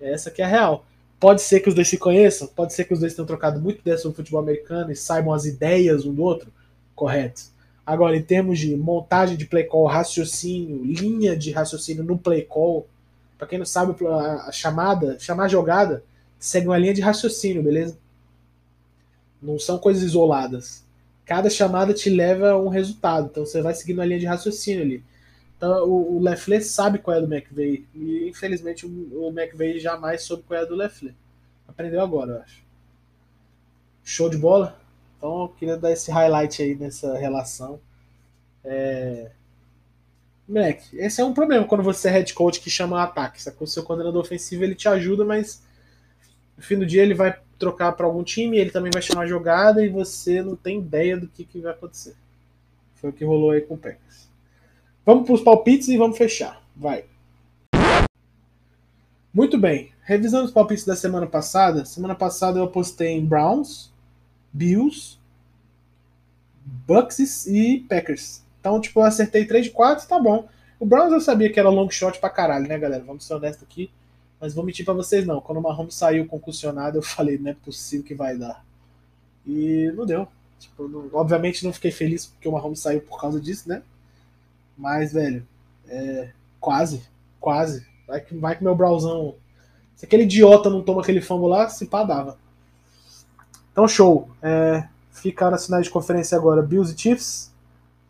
Speaker 1: Essa que é a real. Pode ser que os dois se conheçam, pode ser que os dois tenham trocado muito ideia sobre o futebol americano e saibam as ideias um do outro. Correto. Agora, em termos de montagem de play call, raciocínio, linha de raciocínio no play call, para quem não sabe, a chamada, chamar a jogada, segue uma linha de raciocínio, beleza? Não são coisas isoladas cada chamada te leva a um resultado. Então você vai seguindo a linha de raciocínio ali. Então o, o sabe qual é do McVeigh. E infelizmente o, o McVeigh jamais soube qual é do Leffler. Aprendeu agora, eu acho. Show de bola? Então eu queria dar esse highlight aí nessa relação. É... Moleque, esse é um problema quando você é head coach que chama ataque. O seu coordenador ofensivo ele te ajuda, mas no fim do dia ele vai trocar para algum time, ele também vai chamar jogada e você não tem ideia do que, que vai acontecer. Foi o que rolou aí com o Packers. Vamos para os palpites e vamos fechar. Vai. Muito bem. Revisando os palpites da semana passada. Semana passada eu apostei em Browns, Bills, Bucks e Packers. Então, tipo, eu acertei 3 de 4, tá bom. O Browns eu sabia que era long shot pra caralho, né, galera? Vamos ser honestos aqui. Mas vou mentir para vocês não. Quando o Mahomes saiu concussionado, eu falei, não é possível que vai dar. E não deu. Tipo, não, obviamente não fiquei feliz porque o Mahomes saiu por causa disso, né? Mas, velho, é, quase, quase. Vai que, vai que meu browsão. Se aquele idiota não toma aquele fumble lá, se pá, dava. Então, show. É, ficaram as finais de conferência agora: Bills e Chiefs,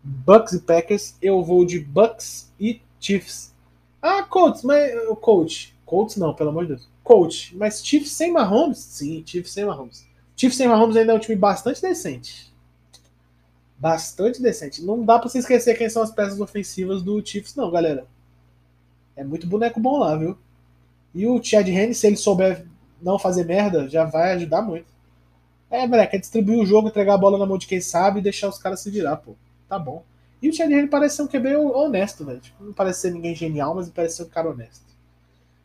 Speaker 1: Bucks e Packers. Eu vou de Bucks e Chiefs. Ah, coach, mas coach, Colts não, pelo amor de Deus. Coach, mas Chiefs sem Mahomes? Sim, Chiefs sem Mahomes. Chiefs sem Mahomes ainda é um time bastante decente. Bastante decente. Não dá pra você esquecer quem são as peças ofensivas do Chiefs, não, galera. É muito boneco bom lá, viu? E o Chad Henne, se ele souber não fazer merda, já vai ajudar muito. É, moleque, é distribuir o jogo, entregar a bola na mão de quem sabe e deixar os caras se virar, pô. Tá bom. E o Chad Henne parece ser um QB honesto, velho. Tipo, não parece ser ninguém genial, mas parece ser um cara honesto.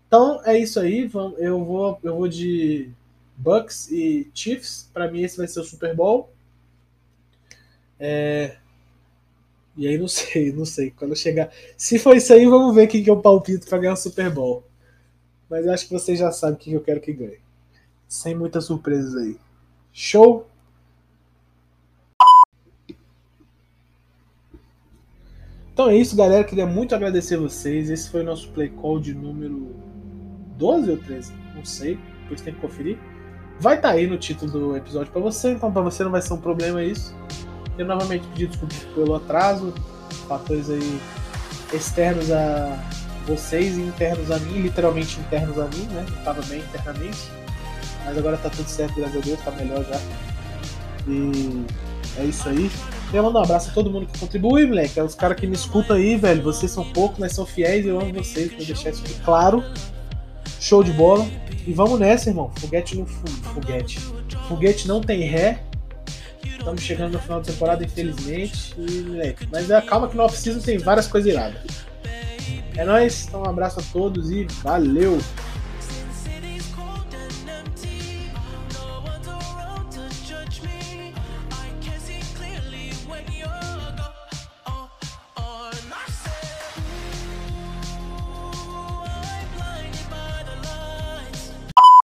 Speaker 1: Então é isso aí. Eu vou, eu vou de Bucks e Chiefs. Para mim esse vai ser o Super Bowl. É... E aí não sei, não sei. Quando chegar, se for isso aí, vamos ver quem que eu palpito para ganhar o Super Bowl. Mas eu acho que vocês já sabem quem eu quero que ganhe. Sem muitas surpresas aí. Show? Então é isso, galera. Queria muito agradecer vocês. Esse foi o nosso play call de número 12 ou 13, não sei, depois tem que conferir. Vai estar tá aí no título do episódio para você, então para você não vai ser um problema isso. Eu novamente pedi desculpas pelo atraso, fatores aí externos a vocês e internos a mim, literalmente internos a mim, né? Eu tava bem internamente, mas agora tá tudo certo, graças a Deus, tá melhor já. E é isso aí. Eu mando um abraço a todo mundo que contribui, moleque. É os caras que me escutam aí, velho. Vocês são poucos, mas são fiéis. Eu amo vocês. Vou deixar isso claro. Show de bola. E vamos nessa, irmão. Foguete no foguete. Foguete não tem ré. Estamos chegando no final da temporada, infelizmente. E, moleque, mas é, calma que no off-season tem várias coisas iradas. É nóis, então um abraço a todos e valeu!